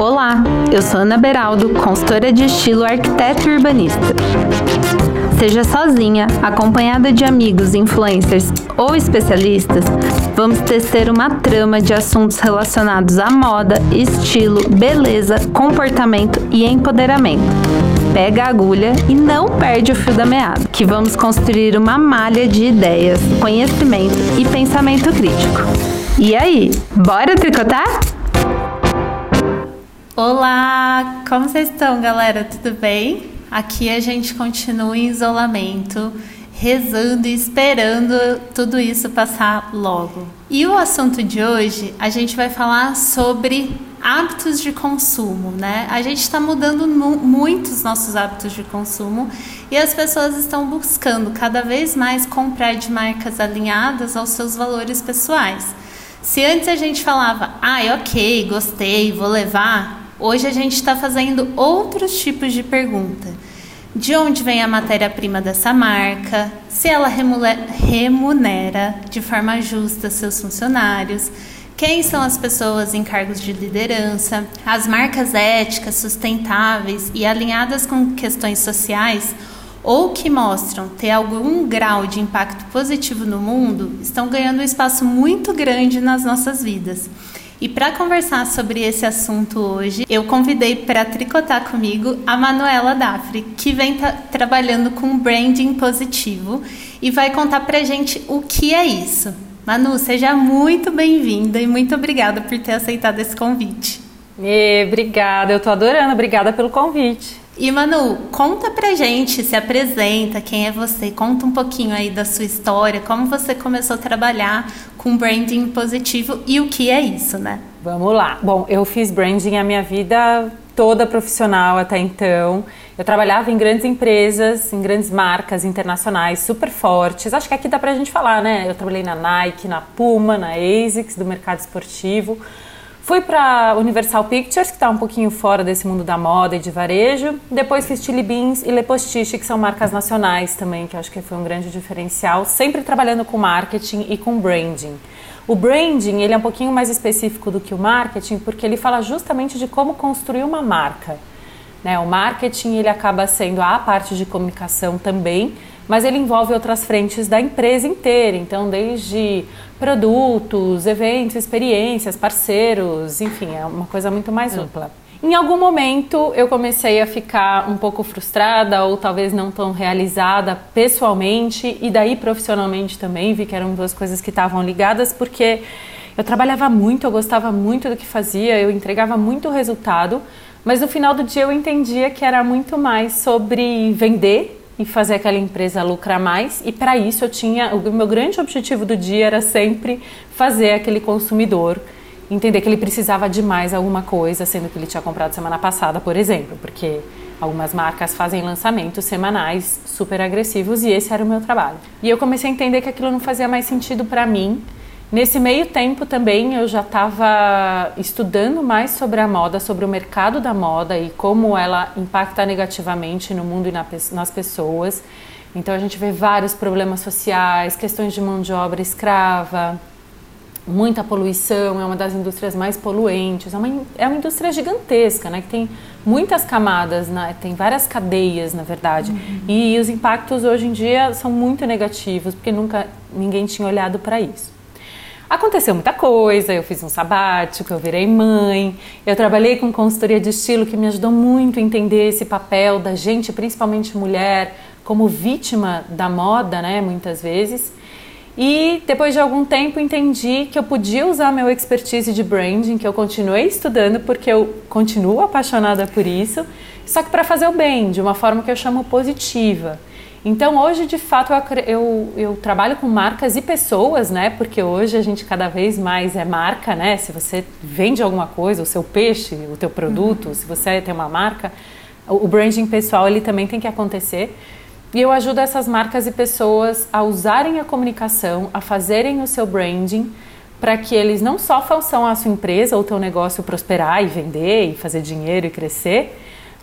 Olá, eu sou Ana Beraldo, consultora de estilo arquiteto e urbanista. Seja sozinha, acompanhada de amigos, influencers ou especialistas, vamos tecer uma trama de assuntos relacionados à moda, estilo, beleza, comportamento e empoderamento. Pega a agulha e não perde o fio da meada, que vamos construir uma malha de ideias, conhecimento e pensamento crítico. E aí, bora tricotar? Olá, como vocês estão, galera? Tudo bem? Aqui a gente continua em isolamento, rezando e esperando tudo isso passar logo. E o assunto de hoje, a gente vai falar sobre hábitos de consumo, né? A gente está mudando muito os nossos hábitos de consumo e as pessoas estão buscando cada vez mais comprar de marcas alinhadas aos seus valores pessoais. Se antes a gente falava, ah, ok, gostei, vou levar, Hoje a gente está fazendo outros tipos de pergunta. De onde vem a matéria-prima dessa marca? Se ela remunera de forma justa seus funcionários? Quem são as pessoas em cargos de liderança? As marcas éticas, sustentáveis e alinhadas com questões sociais ou que mostram ter algum grau de impacto positivo no mundo estão ganhando um espaço muito grande nas nossas vidas. E para conversar sobre esse assunto hoje, eu convidei para tricotar comigo a Manuela Dafri, que vem trabalhando com branding positivo e vai contar para gente o que é isso. Manu, seja muito bem-vinda e muito obrigada por ter aceitado esse convite. E, obrigada, eu estou adorando, obrigada pelo convite. E Manu, conta pra gente, se apresenta, quem é você, conta um pouquinho aí da sua história, como você começou a trabalhar com branding positivo e o que é isso, né? Vamos lá. Bom, eu fiz branding a minha vida toda profissional até então. Eu trabalhava em grandes empresas, em grandes marcas internacionais super fortes. Acho que aqui dá pra gente falar, né? Eu trabalhei na Nike, na Puma, na ASICS, do mercado esportivo. Fui para Universal Pictures, que está um pouquinho fora desse mundo da moda e de varejo. Depois fiz Chili Beans e Le Postiche, que são marcas nacionais também, que acho que foi um grande diferencial, sempre trabalhando com marketing e com branding. O branding ele é um pouquinho mais específico do que o marketing, porque ele fala justamente de como construir uma marca. Né? O marketing ele acaba sendo a parte de comunicação também, mas ele envolve outras frentes da empresa inteira. Então, desde produtos, eventos, experiências, parceiros, enfim, é uma coisa muito mais hum. ampla. Em algum momento eu comecei a ficar um pouco frustrada ou talvez não tão realizada pessoalmente e daí profissionalmente também, vi que eram duas coisas que estavam ligadas porque eu trabalhava muito, eu gostava muito do que fazia, eu entregava muito resultado, mas no final do dia eu entendia que era muito mais sobre vender e fazer aquela empresa lucrar mais. E para isso eu tinha, o meu grande objetivo do dia era sempre fazer aquele consumidor entender que ele precisava de mais alguma coisa, sendo que ele tinha comprado semana passada, por exemplo, porque algumas marcas fazem lançamentos semanais super agressivos e esse era o meu trabalho. E eu comecei a entender que aquilo não fazia mais sentido para mim Nesse meio tempo também eu já estava estudando mais sobre a moda, sobre o mercado da moda e como ela impacta negativamente no mundo e na, nas pessoas. Então a gente vê vários problemas sociais, questões de mão de obra escrava, muita poluição, é uma das indústrias mais poluentes, é uma, é uma indústria gigantesca, né, que tem muitas camadas, né, tem várias cadeias, na verdade, uhum. e os impactos hoje em dia são muito negativos, porque nunca ninguém tinha olhado para isso. Aconteceu muita coisa, eu fiz um sabático, eu virei mãe, eu trabalhei com consultoria de estilo que me ajudou muito a entender esse papel da gente, principalmente mulher, como vítima da moda, né, muitas vezes. E depois de algum tempo entendi que eu podia usar meu expertise de branding, que eu continuei estudando porque eu continuo apaixonada por isso, só que para fazer o bem, de uma forma que eu chamo positiva. Então hoje de fato eu, eu, eu, trabalho com marcas e pessoas, né? Porque hoje a gente cada vez mais é marca, né? Se você vende alguma coisa, o seu peixe, o teu produto, uhum. se você tem uma marca, o, branding pessoal ele também tem que acontecer. E eu ajudo essas marcas e pessoas a usarem a comunicação, a fazerem o seu branding para que eles não só façam a sua empresa ou teu negócio prosperar e vender e fazer dinheiro e crescer,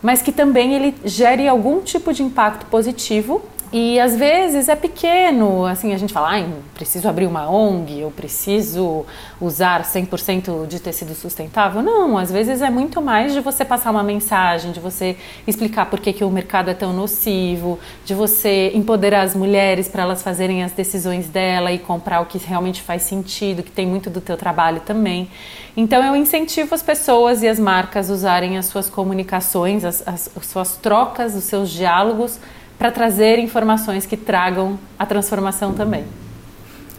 mas que também ele gere algum tipo de impacto positivo E às vezes é pequeno, assim, a gente fala, ah, preciso abrir uma ONG, eu preciso usar 100% de tecido sustentável. Não, às vezes é muito mais de você passar uma mensagem, de você explicar por que, que o mercado é tão nocivo, de você empoderar as mulheres para elas fazerem as decisões dela e comprar o que realmente faz sentido, que tem muito do teu trabalho também. Então eu incentivo as pessoas e as marcas usarem as suas comunicações, as, as, as suas trocas, os seus diálogos para trazer informações que tragam a transformação também.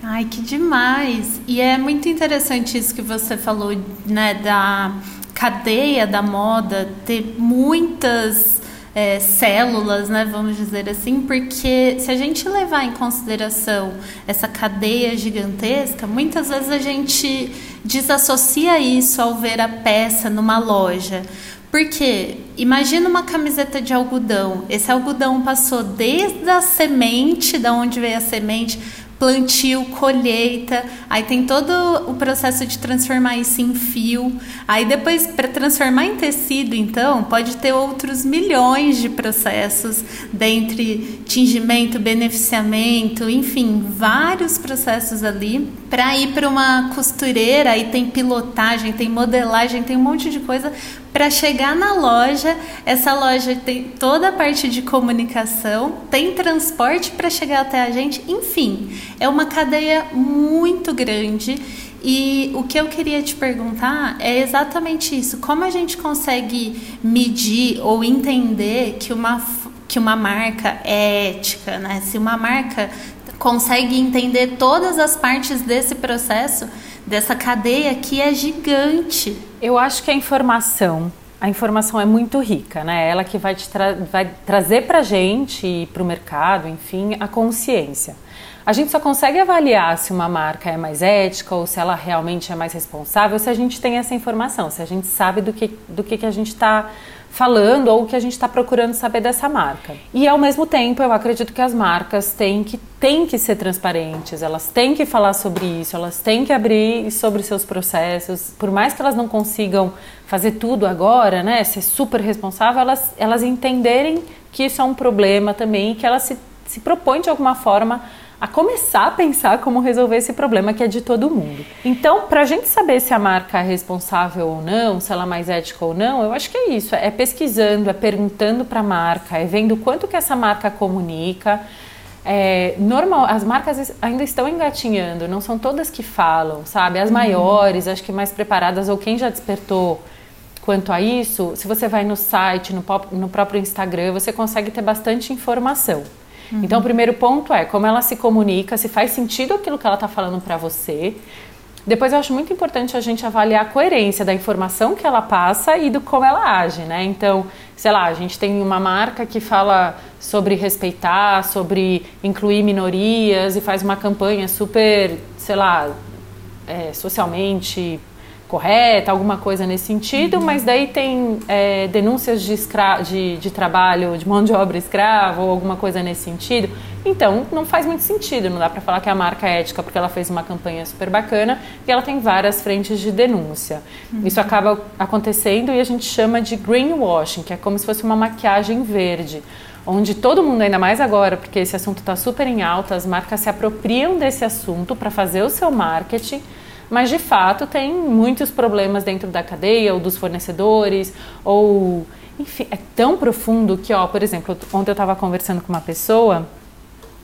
Ai, que demais! E é muito interessante isso que você falou, né, da cadeia da moda ter muitas é, células, né, vamos dizer assim, porque se a gente levar em consideração essa cadeia gigantesca, muitas vezes a gente desassocia isso ao ver a peça numa loja. Porque imagina uma camiseta de algodão. Esse algodão passou desde a semente, da onde veio a semente, plantio, colheita, aí tem todo o processo de transformar isso em fio. Aí depois para transformar em tecido, então, pode ter outros milhões de processos, dentre tingimento, beneficiamento, enfim, vários processos ali para ir para uma costureira, aí tem pilotagem, tem modelagem, tem um monte de coisa para chegar na loja. Essa loja tem toda a parte de comunicação, tem transporte para chegar até a gente, enfim, é uma cadeia muito grande. E o que eu queria te perguntar é exatamente isso: como a gente consegue medir ou entender que uma, que uma marca é ética, né? Se uma marca consegue entender todas as partes desse processo, dessa cadeia que é gigante. Eu acho que a informação, a informação é muito rica, né? Ela que vai, tra vai trazer para a gente e para o mercado, enfim, a consciência. A gente só consegue avaliar se uma marca é mais ética ou se ela realmente é mais responsável se a gente tem essa informação, se a gente sabe do que, do que, que a gente está falando ou o que a gente está procurando saber dessa marca. E ao mesmo tempo, eu acredito que as marcas têm que, têm que ser transparentes, elas têm que falar sobre isso, elas têm que abrir sobre seus processos, por mais que elas não consigam fazer tudo agora, né, ser super responsável, elas, elas entenderem que isso é um problema também e que elas se, se propõem de alguma forma a começar a pensar como resolver esse problema que é de todo mundo. Então, para a gente saber se a marca é responsável ou não, se ela é mais ética ou não, eu acho que é isso, é pesquisando, é perguntando para a marca, é vendo quanto que essa marca comunica. É, normal, as marcas ainda estão engatinhando, não são todas que falam, sabe? As uhum. maiores, acho que mais preparadas ou quem já despertou quanto a isso, se você vai no site, no, no próprio Instagram, você consegue ter bastante informação. Uhum. Então, o primeiro ponto é como ela se comunica, se faz sentido aquilo que ela está falando para você. Depois, eu acho muito importante a gente avaliar a coerência da informação que ela passa e do como ela age, né? Então, sei lá, a gente tem uma marca que fala sobre respeitar, sobre incluir minorias e faz uma campanha super, sei lá, é, socialmente correta, alguma coisa nesse sentido, uhum. mas daí tem é, denúncias de, escra de, de, trabalho, de mão de obra escrava ou alguma coisa nesse sentido. Então, não faz muito sentido, não dá para falar que a marca é ética porque ela fez uma campanha super bacana e ela tem várias frentes de denúncia. Uhum. Isso acaba acontecendo e a gente chama de greenwashing, que é como se fosse uma maquiagem verde onde todo mundo, ainda mais agora, porque esse assunto está super em alta, as marcas se apropriam desse assunto para fazer o seu marketing mas de fato tem muitos problemas dentro da cadeia ou dos fornecedores ou enfim, é tão profundo que, ó, por exemplo, ontem eu estava conversando com uma pessoa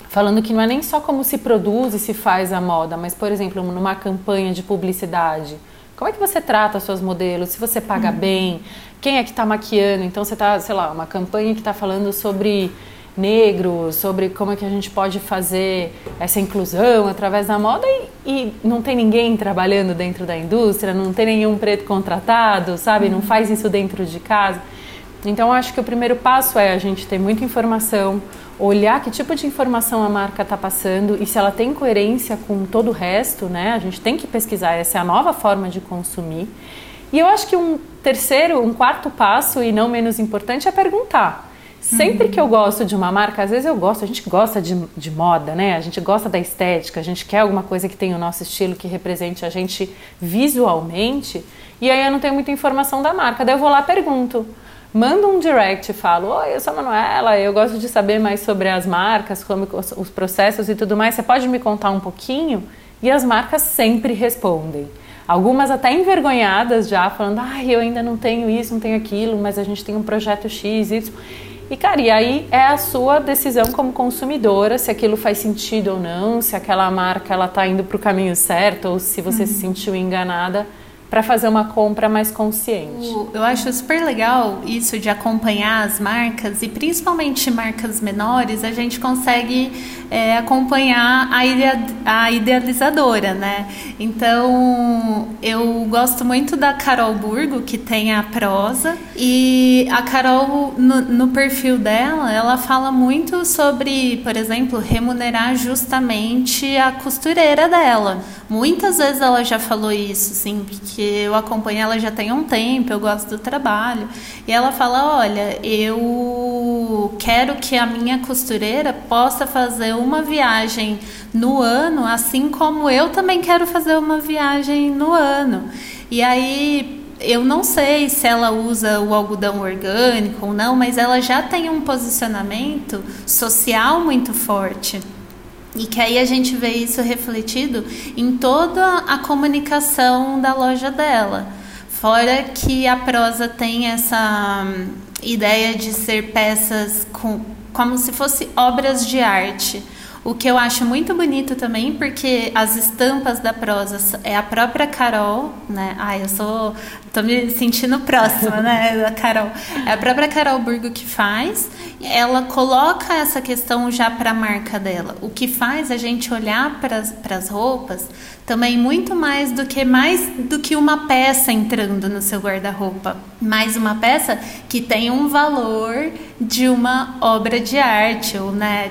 falando que não é nem só como se produz e se faz a moda, mas, por exemplo, numa campanha de publicidade, como é que você trata suas modelos? Se você paga uhum. bem, quem é que está maquiando? Então você está, sei lá, uma campanha que está falando sobre negros, sobre como é que a gente pode fazer essa inclusão através da moda e, e, não tem ninguém trabalhando dentro da indústria, não tem nenhum preto contratado, sabe? Não faz isso dentro de casa. Então acho que o primeiro passo é a gente ter muita informação, olhar que tipo de informação a marca está passando e se ela tem coerência com todo o resto, né? A gente tem que pesquisar, essa é a nova forma de consumir. E eu acho que um terceiro, um quarto passo, e não menos importante, é perguntar. Sempre que eu gosto de uma marca, às vezes eu gosto, a gente gosta de, de moda, né? A gente gosta da estética, a gente quer alguma coisa que tenha o nosso estilo, que represente a gente visualmente. E aí eu não tenho muita informação da marca. Daí eu vou lá pergunto: manda um direct falo: Oi, eu sou a Manuela, eu gosto de saber mais sobre as marcas, como os processos e tudo mais. Você pode me contar um pouquinho? E as marcas sempre respondem. Algumas até envergonhadas já, falando: Ai, eu ainda não tenho isso, não tenho aquilo, mas a gente tem um projeto X, Y. E, cara, e aí é a sua decisão como consumidora se aquilo faz sentido ou não, se aquela marca ela tá indo para o caminho certo ou se você uhum. se sentiu enganada para fazer uma compra mais consciente. Eu acho super legal isso de acompanhar as marcas e principalmente marcas menores, a gente consegue é, acompanhar a, idea, a idealizadora, né? Então eu gosto muito da Carol Burgo, que tem a prosa, e a Carol, no, no perfil dela, ela fala muito sobre, por exemplo, remunerar justamente a costureira dela. Muitas vezes ela já falou isso, sim, porque eu acompanho ela já tem um tempo, eu gosto do trabalho. E ela fala: Olha, eu quero que a minha costureira possa fazer uma viagem no ano, assim como eu também quero fazer uma viagem no ano. E aí eu não sei se ela usa o algodão orgânico ou não, mas ela já tem um posicionamento social muito forte. E que aí a gente vê isso refletido em toda a comunicação da loja dela. Fora que a prosa tem essa hum, ideia de ser peças com, como se fosse obras de arte. O que eu acho muito bonito também, porque as estampas da prosa é a própria Carol, né? Ai, eu sou. tô me sentindo próxima, né? Da Carol. É a própria Carol Burgo que faz. Ela coloca essa questão já para a marca dela. O que faz a gente olhar para as roupas também muito mais do que mais do que uma peça entrando no seu guarda-roupa. Mais uma peça que tem um valor de uma obra de arte, ou né?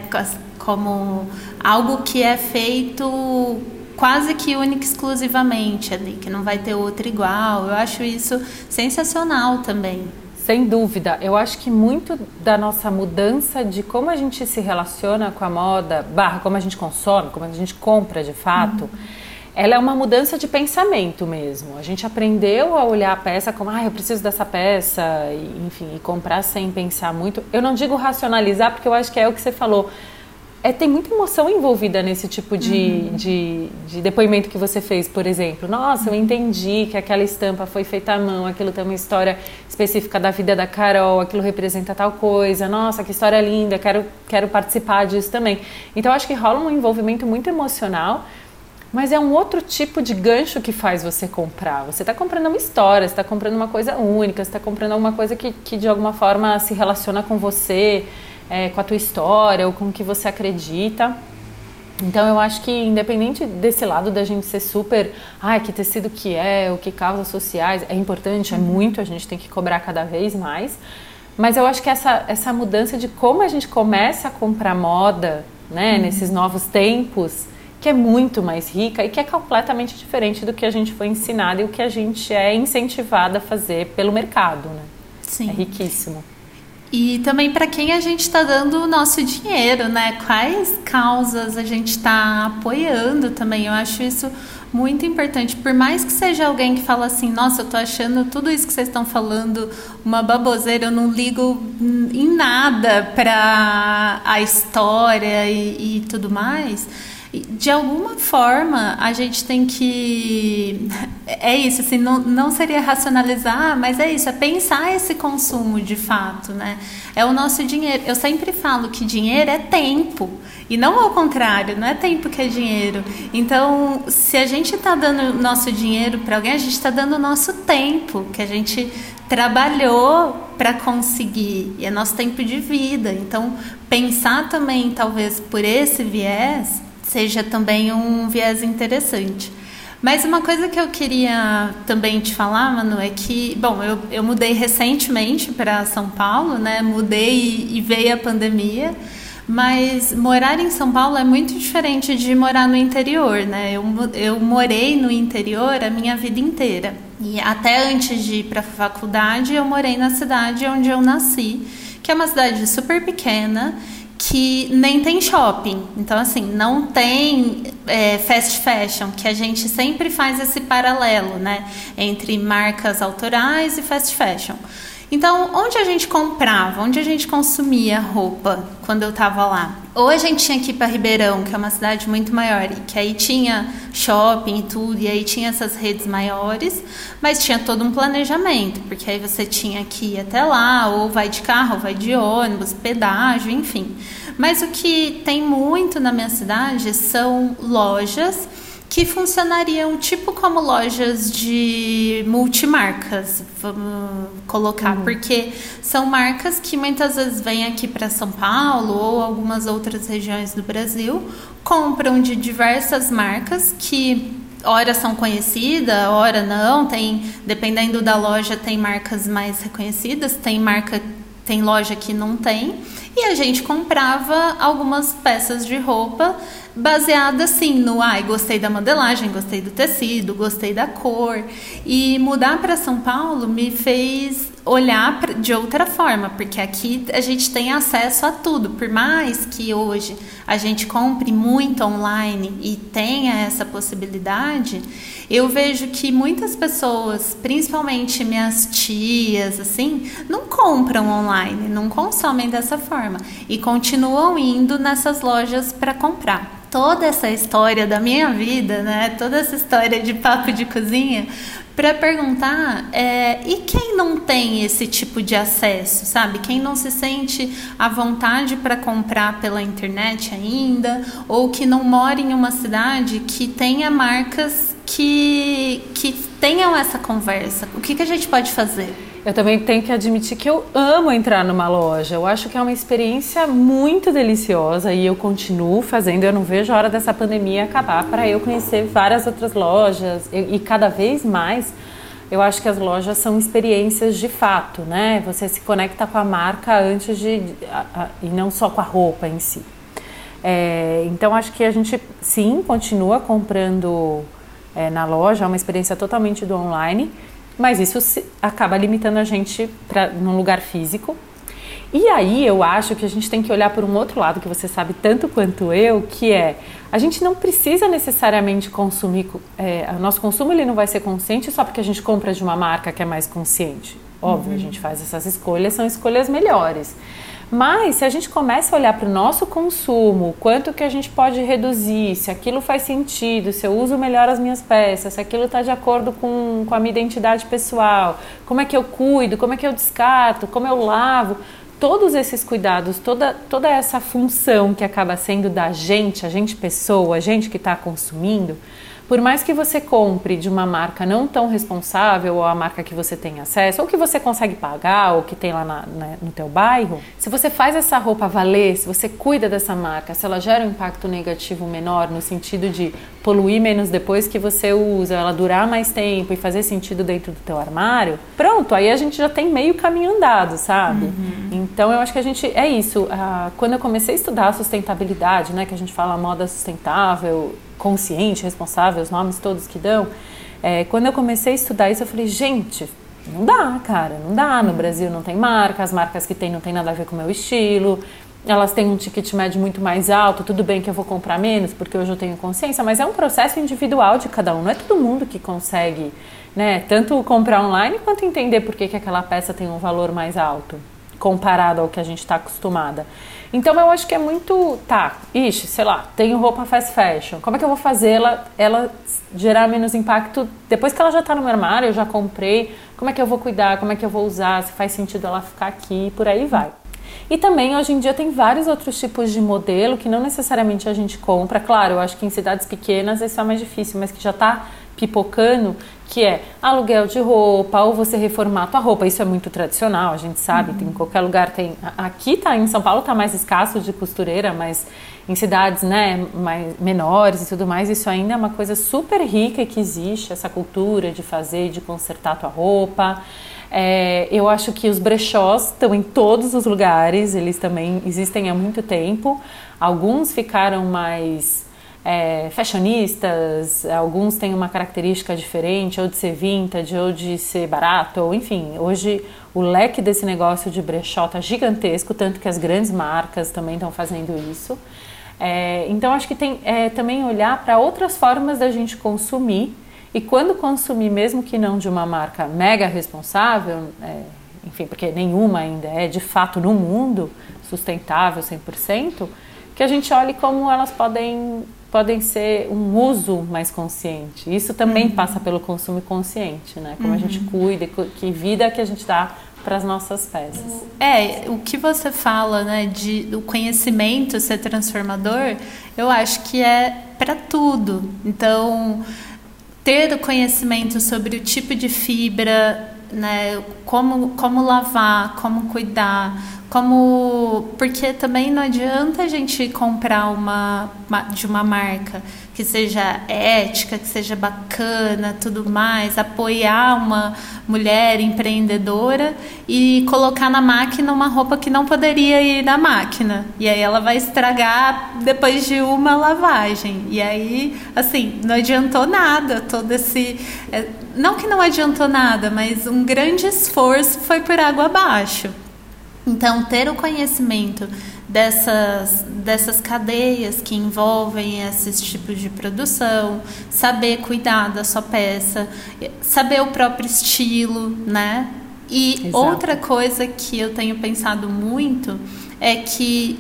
Como algo que é feito quase que única exclusivamente ali, que não vai ter outro igual. Eu acho isso sensacional também. Sem dúvida, eu acho que muito da nossa mudança de como a gente se relaciona com a moda, barra como a gente consome, como a gente compra de fato, uhum. ela é uma mudança de pensamento mesmo. A gente aprendeu a olhar a peça como, ah, eu preciso dessa peça, e, enfim, e comprar sem pensar muito. Eu não digo racionalizar, porque eu acho que é o que você falou é, tem muita emoção envolvida nesse tipo de, uhum. de, de, depoimento que você fez, por exemplo. Nossa, eu entendi que aquela estampa foi feita à mão, aquilo tem uma história específica da vida da Carol, aquilo representa tal coisa. Nossa, que história linda, quero, quero participar disso também. Então, acho que rola um envolvimento muito emocional, mas é um outro tipo de gancho que faz você comprar. Você está comprando uma história, você está comprando uma coisa única, você está comprando alguma coisa que, que de alguma forma se relaciona com você é, com a tua história ou com o que você acredita. Então eu acho que independente desse lado da gente ser super, ah, que tecido que é, o que causas sociais, é importante, é muito, a gente tem que cobrar cada vez mais. Mas eu acho que essa, essa mudança de como a gente começa a comprar moda, né, uhum. nesses novos tempos, que é muito mais rica e que é completamente diferente do que a gente foi ensinado e o que a gente é incentivado a fazer pelo mercado, né? Sim. É riquíssimo. E também para quem a gente está dando o nosso dinheiro, né? Quais causas a gente está apoiando também. Eu acho isso muito importante. Por mais que seja alguém que fala assim, nossa, eu tô achando tudo isso que vocês estão falando uma baboseira, eu não ligo em nada para a história e, e tudo mais de alguma forma a gente tem que é isso assim não, não seria racionalizar mas é isso é pensar esse consumo de fato né? É o nosso dinheiro. Eu sempre falo que dinheiro é tempo e não ao contrário não é tempo que é dinheiro. Então se a gente está dando nosso dinheiro para alguém a gente está dando o nosso tempo que a gente trabalhou para conseguir e é nosso tempo de vida. Então pensar também talvez por esse viés seja também um viés interessante. Mas uma coisa que eu queria também te falar, Manu, é que, bom, eu, eu mudei recentemente para São Paulo, né? Mudei e, e veio a pandemia. Mas morar em São Paulo é muito diferente de morar no interior, né? Eu, eu morei no interior a minha vida inteira. E até antes de ir para a faculdade, eu morei na cidade onde eu nasci, que é uma cidade super pequena que nem tem shopping. Então, assim, não tem é, fast fashion, que a gente sempre faz esse paralelo, né? Entre marcas autorais e fast fashion. Então, onde a gente comprava, onde a gente consumia roupa quando eu estava lá? Ou a gente tinha que ir para Ribeirão, que é uma cidade muito maior, e que aí tinha shopping e tudo, e aí tinha essas redes maiores, mas tinha todo um planejamento, porque aí você tinha que ir até lá, ou vai de carro, ou vai de ônibus, pedágio, enfim. Mas o que tem muito na minha cidade são lojas que funcionariam tipo como lojas de multimarcas, vamos colocar, uhum. porque são marcas que muitas vezes vêm aqui para São Paulo ou algumas outras regiões do Brasil, compram de diversas marcas que ora são conhecidas, ora não, tem, dependendo da loja, tem marcas mais reconhecidas, tem marca tem loja que não tem. E a gente comprava algumas peças de roupa baseada assim no ai, gostei da modelagem, gostei do tecido, gostei da cor. E mudar para São Paulo me fez olhar de outra forma, porque aqui a gente tem acesso a tudo. Por mais que hoje a gente compre muito online e tenha essa possibilidade, eu vejo que muitas pessoas, principalmente minhas tias, assim, não compram online, não consomem dessa forma e continuam indo nessas lojas para comprar toda essa história da minha vida, né? Toda essa história de papo de cozinha para perguntar é, e quem não tem esse tipo de acesso, sabe? Quem não se sente à vontade para comprar pela internet ainda ou que não mora em uma cidade que tenha marcas que, que tenham essa conversa. O que, que a gente pode fazer? Eu também tenho que admitir que eu amo entrar numa loja. Eu acho que é uma experiência muito deliciosa e eu continuo fazendo. Eu não vejo a hora dessa pandemia acabar para eu conhecer várias outras lojas e, e cada vez mais. Eu acho que as lojas são experiências de fato, né? Você se conecta com a marca antes de, a, a, e não só com a roupa em si. É, então acho que a gente sim continua comprando é, na loja, é uma experiência totalmente do online mas isso acaba limitando a gente para num lugar físico. E aí eu acho que a gente tem que olhar por um outro lado que você sabe tanto quanto eu, que é a gente não precisa necessariamente consumir, é, o nosso consumo ele não vai ser consciente só porque a gente compra de uma marca que é mais consciente. Óbvio, uhum. a gente faz essas escolhas, são escolhas melhores. Mas se a gente começa a olhar para o nosso consumo, quanto que a gente pode reduzir, se aquilo faz sentido, se eu uso melhor as minhas peças, se aquilo está de acordo com, com a minha identidade pessoal, como é que eu cuido, como é que eu descarto, como eu lavo, todos esses cuidados, toda, toda essa função que acaba sendo da gente, a gente pessoa, a gente que está consumindo, por mais que você compre de uma marca não tão responsável, ou a marca que você tem acesso, ou que você consegue pagar, ou que tem lá na, na, no teu bairro, se você faz essa roupa valer, se você cuida dessa marca, se ela gera um impacto negativo menor, no sentido de poluir menos depois que você usa, ela durar mais tempo e fazer sentido dentro do teu armário, pronto, aí a gente já tem meio caminho andado, sabe? Uhum. Então eu acho que a gente, é isso, ah, quando eu comecei a estudar sustentabilidade, né, que a gente fala moda sustentável, consciente, responsável, os nomes todos que dão. É, quando eu comecei a estudar isso, eu falei, gente, não dá, cara, não dá. No Brasil não tem marca, as marcas que tem não tem nada a ver com o meu estilo. Elas têm um ticket médio muito mais alto, tudo bem que eu vou comprar menos, porque hoje eu tenho consciência, mas é um processo individual de cada um. Não é todo mundo que consegue, né, tanto comprar online quanto entender por que, que aquela peça tem um valor mais alto comparado ao que a gente está acostumada. Então eu acho que é muito, tá, ixi, sei lá, tenho roupa fast fashion, como é que eu vou fazer ela, ela gerar menos impacto depois que ela já está no meu armário, eu já comprei, como é que eu vou cuidar, como é que eu vou usar, se faz sentido ela ficar aqui, por aí vai. E também hoje em dia tem vários outros tipos de modelo que não necessariamente a gente compra. Claro, eu acho que em cidades pequenas isso é mais difícil, mas que já está pipocando, que é aluguel de roupa ou você reformar a tua roupa. Isso é muito tradicional, a gente sabe, uhum. tem em qualquer lugar tem. Aqui tá em São Paulo tá mais escasso de costureira, mas em cidades, né, mais menores e tudo mais, isso ainda é uma coisa super rica que existe essa cultura de fazer, de consertar a tua roupa. É, eu acho que os brechós estão em todos os lugares, eles também existem há muito tempo. Alguns ficaram mais é, fashionistas, alguns têm uma característica diferente, ou de ser vintage, ou de ser barato, ou enfim, hoje o leque desse negócio de brechó está gigantesco, tanto que as grandes marcas também estão fazendo isso. É, então acho que tem é, também olhar para outras formas da gente consumir e quando consumir, mesmo que não de uma marca mega responsável, é, enfim, porque nenhuma ainda é de fato no mundo sustentável 100%, que a gente olhe como elas podem podem ser um uso mais consciente. Isso também uhum. passa pelo consumo consciente, né? Como uhum. a gente uhum. cuida, que vida que a gente dá para as nossas peças. É, o que você fala, né, de o conhecimento ser transformador, eu acho que é para tudo. Então, ter o conhecimento sobre o tipo de fibra, né, como como lavar, como cuidar, como porque também não adianta a gente comprar uma, de uma marca que seja ética, que seja bacana, tudo mais, apoiar uma mulher empreendedora e colocar na máquina uma roupa que não poderia ir na máquina. E aí ela vai estragar depois de uma lavagem. E aí, assim, não adiantou nada todo esse é, não que não adiantou nada, mas um grande esforço foi por água abaixo. Então, ter o conhecimento dessas, dessas cadeias que envolvem esses tipos de produção, saber cuidar da sua peça, saber o próprio estilo, né? E Exato. outra coisa que eu tenho pensado muito é que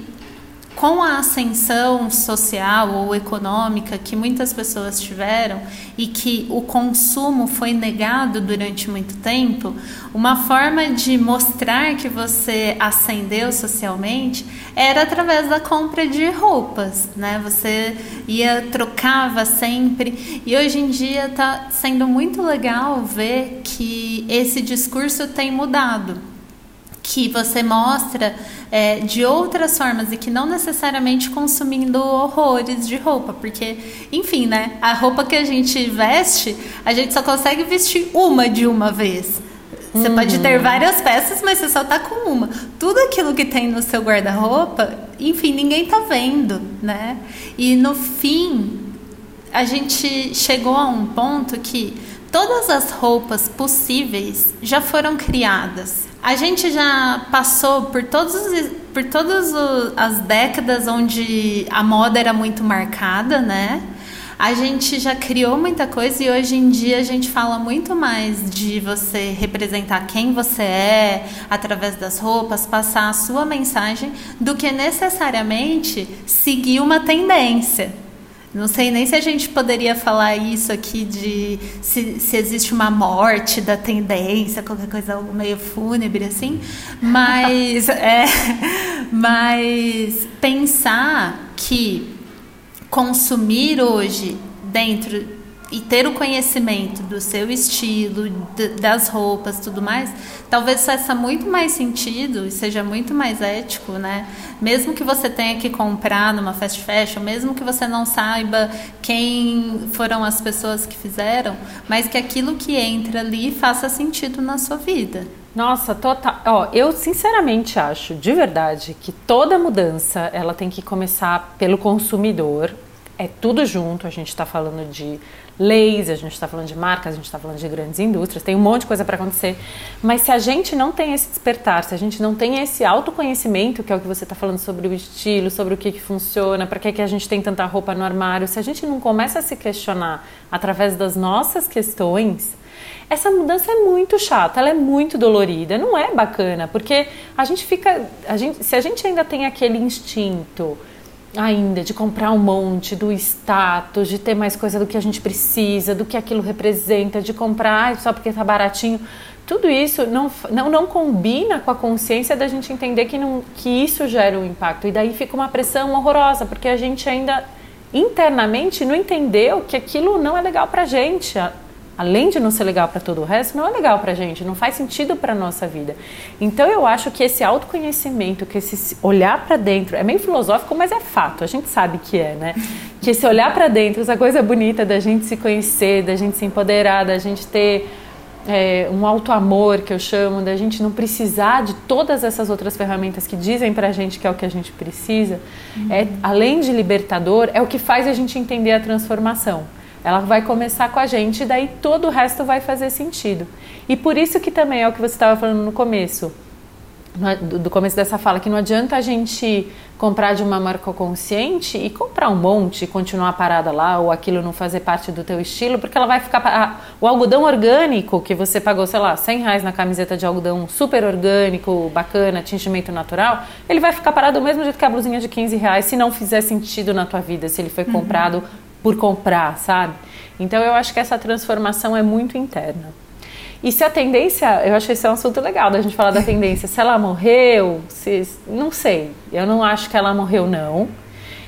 com a ascensão social ou econômica que muitas pessoas tiveram e que o consumo foi negado durante muito tempo, uma forma de mostrar que você ascendeu socialmente era através da compra de roupas, né? Você ia trocava sempre e hoje em dia está sendo muito legal ver que esse discurso tem mudado que você mostra é, de outras formas e que não necessariamente consumindo horrores de roupa, porque, enfim, né? A roupa que a gente veste, a gente só consegue vestir uma de uma vez. Você uhum. pode ter várias peças, mas você só tá com uma. Tudo aquilo que tem no seu guarda-roupa, enfim, ninguém tá vendo, né? E no fim, a gente chegou a um ponto que todas as roupas possíveis já foram criadas. A gente já passou por todos por todas as décadas onde a moda era muito marcada, né? A gente já criou muita coisa e hoje em dia a gente fala muito mais de você representar quem você é através das roupas, passar a sua mensagem, do que necessariamente seguir uma tendência. Não sei nem se a gente poderia falar isso aqui de se, se existe uma morte da tendência, qualquer coisa meio fúnebre assim, mas é, mas pensar que consumir hoje dentro e ter o conhecimento do seu estilo, das roupas, tudo mais, talvez faça muito mais sentido e seja muito mais ético, né? Mesmo que você tenha que comprar numa fast fashion, mesmo que você não saiba quem foram as pessoas que fizeram, mas que aquilo que entra ali faça sentido na sua vida. Nossa, total. Ó, eu sinceramente acho, de verdade, que toda mudança ela tem que começar pelo consumidor. É tudo junto. A gente está falando de leis, a gente está falando de marcas, a gente está falando de grandes indústrias, tem um monte de coisa para acontecer. Mas se a gente não tem esse despertar, se a gente não tem esse autoconhecimento, que é o que você está falando sobre o estilo, sobre o que, que funciona, para que, que a gente tem tanta roupa no armário, se a gente não começa a se questionar através das nossas questões, essa mudança é muito chata, ela é muito dolorida, não é bacana, porque a gente fica, a gente, se a gente ainda tem aquele instinto ainda de comprar um monte, do status, de ter mais coisa do que a gente precisa, do que aquilo representa, de comprar só porque está baratinho. Tudo isso não, não, não combina com a consciência da gente entender que, não, que isso gera um impacto. E daí fica uma pressão horrorosa, porque a gente ainda internamente não entendeu que aquilo não é legal para a gente além de não ser legal para todo o resto, não é legal para a gente, não faz sentido para nossa vida. Então eu acho que esse autoconhecimento, que esse olhar para dentro, é meio filosófico, mas é fato, a gente sabe que é, né? Que esse olhar para dentro, essa coisa bonita da gente se conhecer, da gente se empoderar, da gente ter é, um auto amor que eu chamo, da gente não precisar de todas essas outras ferramentas que dizem para a gente que é o que a gente precisa, uhum. é além de libertador, é o que faz a gente entender a transformação. Ela vai começar com a gente e daí todo o resto vai fazer sentido. E por isso que também é o que você estava falando no começo. do começo dessa fala, que não adianta a gente comprar de uma marca consciente e comprar um monte e continuar parada lá ou aquilo não fazer parte do teu estilo, porque ela vai ficar... O algodão orgânico que você pagou, sei lá, 100 reais na camiseta de algodão super orgânico, bacana, tingimento natural, ele vai ficar parado do mesmo jeito que a blusinha de 15 reais se não fizer sentido na tua vida, se ele foi uhum. comprado uhum. Por comprar, sabe? Então eu acho que essa transformação é muito interna. E se a tendência, eu acho que esse é um assunto legal da gente falar da tendência, se ela morreu, se, não sei. Eu não acho que ela morreu, não.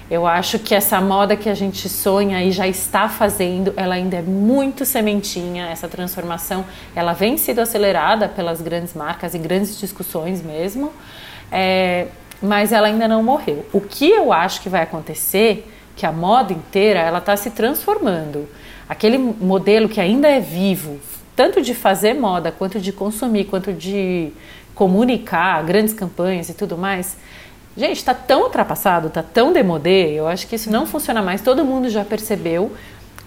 Eu acho que essa moda que a gente sonha e já está fazendo, ela ainda é muito sementinha, essa transformação, ela vem sendo acelerada pelas grandes marcas e grandes discussões mesmo, é, mas ela ainda não morreu. O que eu acho que vai acontecer, que a moda inteira, ela está se transformando. Aquele modelo que ainda é vivo, tanto de fazer moda, quanto de consumir, quanto de comunicar grandes campanhas e tudo mais. Gente, está tão ultrapassado, está tão demodé, eu acho que isso não funciona mais, todo mundo já percebeu,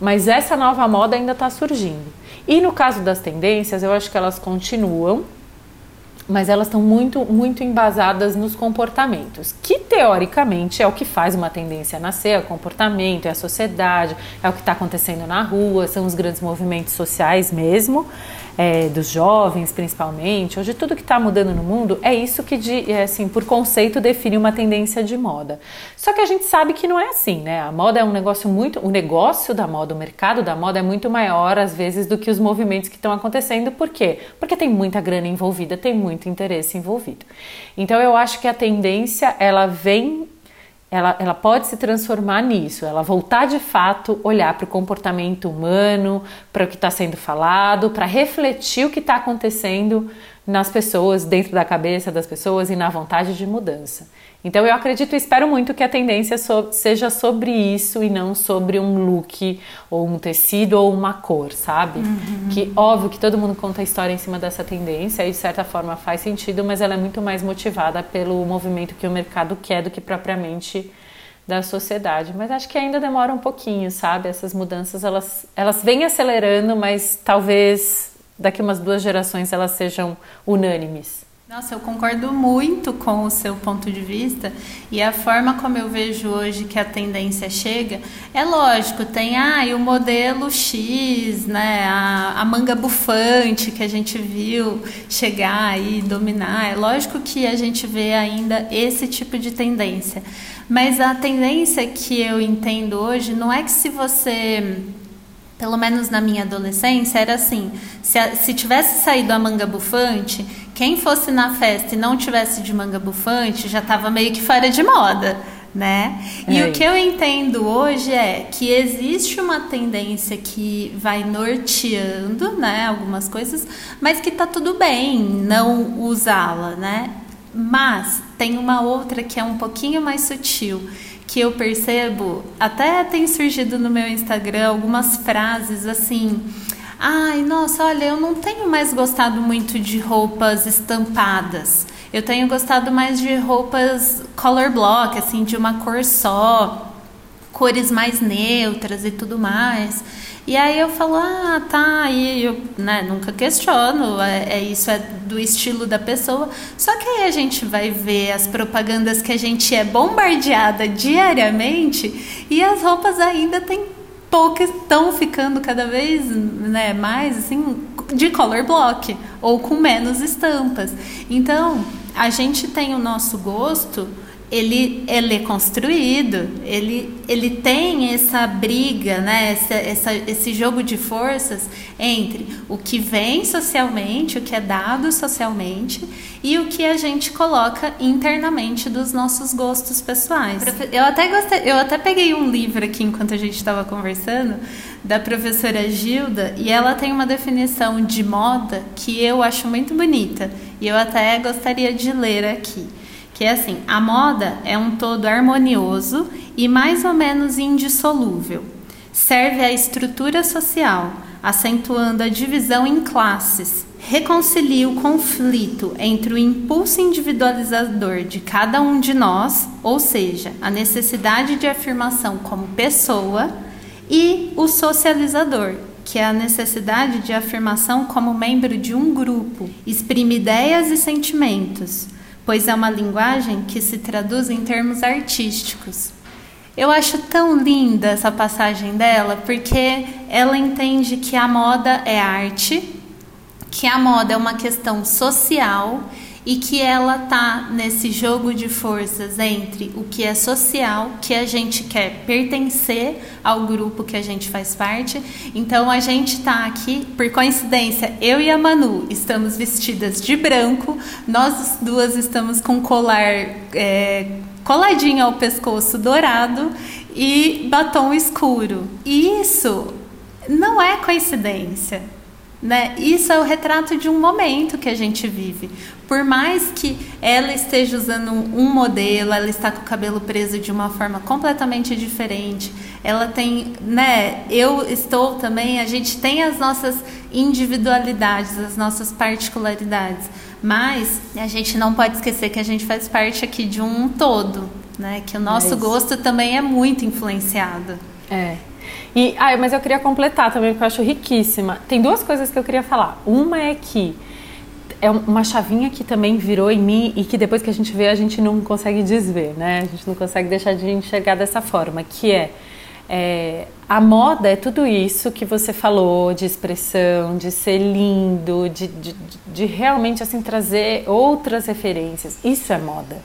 mas essa nova moda ainda está surgindo. E no caso das tendências, eu acho que elas continuam, mas elas estão muito, muito embasadas nos comportamentos, que teoricamente é o que faz uma tendência nascer, é o comportamento, é a sociedade, é o que está acontecendo na rua, são os grandes movimentos sociais mesmo é, dos jovens principalmente, hoje tudo que está mudando no mundo é isso que, de, é, assim, por conceito, define uma tendência de moda. Só que a gente sabe que não é assim, né? A moda é um negócio muito. O negócio da moda, o mercado da moda é muito maior, às vezes, do que os movimentos que estão acontecendo. Por quê? Porque tem muita grana envolvida, tem muito interesse envolvido. Então eu acho que a tendência ela vem ela, ela pode se transformar nisso, ela voltar de fato, olhar para o comportamento humano, para o que está sendo falado, para refletir o que está acontecendo nas pessoas, dentro da cabeça das pessoas e na vontade de mudança. Então eu acredito e espero muito que a tendência so seja sobre isso e não sobre um look ou um tecido ou uma cor, sabe? Uhum. Que óbvio que todo mundo conta a história em cima dessa tendência e de certa forma faz sentido, mas ela é muito mais motivada pelo movimento que o mercado quer do que propriamente da sociedade. Mas acho que ainda demora um pouquinho, sabe? Essas mudanças elas elas vêm acelerando, mas talvez daqui umas duas gerações elas sejam unânimes. Nossa, eu concordo muito com o seu ponto de vista e a forma como eu vejo hoje que a tendência chega é lógico, tem ah, o modelo X, né, a, a manga bufante que a gente viu chegar e dominar. É lógico que a gente vê ainda esse tipo de tendência, mas a tendência que eu entendo hoje não é que se você pelo menos na minha adolescência, era assim: se, se tivesse saído a manga bufante, quem fosse na festa e não tivesse de manga bufante já estava meio que fora de moda, né? E é o que eu entendo hoje é que existe uma tendência que vai norteando, né, algumas coisas, mas que tá tudo bem não usá-la, né? Mas tem uma outra que é um pouquinho mais sutil que eu percebo, até tem surgido no meu Instagram algumas frases assim. Ai, nossa, olha, eu não tenho mais gostado muito de roupas estampadas. Eu tenho gostado mais de roupas color block, assim, de uma cor só, cores mais neutras e tudo mais. E aí eu falo, ah, tá, e eu né, nunca questiono, é, é, isso é do estilo da pessoa. Só que aí a gente vai ver as propagandas que a gente é bombardeada diariamente e as roupas ainda tem poucas estão ficando cada vez né, mais assim de color block ou com menos estampas. Então a gente tem o nosso gosto ele, ele é construído, ele, ele tem essa briga, né? essa, essa, esse jogo de forças entre o que vem socialmente, o que é dado socialmente e o que a gente coloca internamente dos nossos gostos pessoais. Eu até, gostei, eu até peguei um livro aqui enquanto a gente estava conversando, da professora Gilda, e ela tem uma definição de moda que eu acho muito bonita, e eu até gostaria de ler aqui que é assim: a moda é um todo harmonioso e mais ou menos indissolúvel. Serve à estrutura social, acentuando a divisão em classes, reconcilia o conflito entre o impulso individualizador de cada um de nós, ou seja, a necessidade de afirmação como pessoa, e o socializador, que é a necessidade de afirmação como membro de um grupo, exprime ideias e sentimentos pois é uma linguagem que se traduz em termos artísticos. Eu acho tão linda essa passagem dela, porque ela entende que a moda é arte, que a moda é uma questão social e que ela tá nesse jogo de forças entre o que é social, que a gente quer pertencer ao grupo que a gente faz parte. Então a gente tá aqui, por coincidência, eu e a Manu estamos vestidas de branco, nós duas estamos com colar é, coladinho ao pescoço dourado e batom escuro. E isso não é coincidência. Né? Isso é o retrato de um momento que a gente vive. Por mais que ela esteja usando um modelo, ela está com o cabelo preso de uma forma completamente diferente. Ela tem, né? Eu estou também. A gente tem as nossas individualidades, as nossas particularidades. Mas a gente não pode esquecer que a gente faz parte aqui de um todo, né? Que o nosso é gosto também é muito influenciado. É. E, ah, mas eu queria completar também, porque eu acho riquíssima. Tem duas coisas que eu queria falar. Uma é que é uma chavinha que também virou em mim e que depois que a gente vê a gente não consegue desver, né? A gente não consegue deixar de enxergar dessa forma, que é, é a moda é tudo isso que você falou de expressão, de ser lindo, de, de, de realmente assim trazer outras referências. Isso é moda.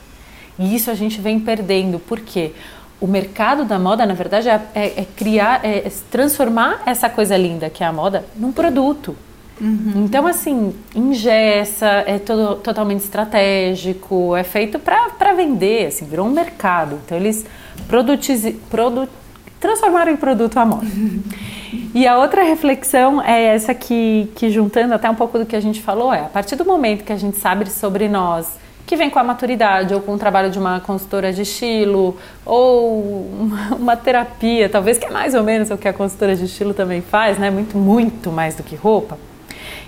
E isso a gente vem perdendo. Por quê? O mercado da moda, na verdade, é, é, é criar, é, é, transformar essa coisa linda que é a moda num produto. Uhum. Então, assim, ingessa, é todo, totalmente estratégico, é feito para vender, assim, virou um mercado. Então, eles produtiz, produ, transformaram em produto a moda. E a outra reflexão é essa que, que, juntando até um pouco do que a gente falou, é a partir do momento que a gente sabe sobre nós, que vem com a maturidade, ou com o trabalho de uma consultora de estilo, ou uma, uma, terapia, talvez que é mais ou menos o que a consultora de estilo também faz, né? Muito, muito mais do que roupa.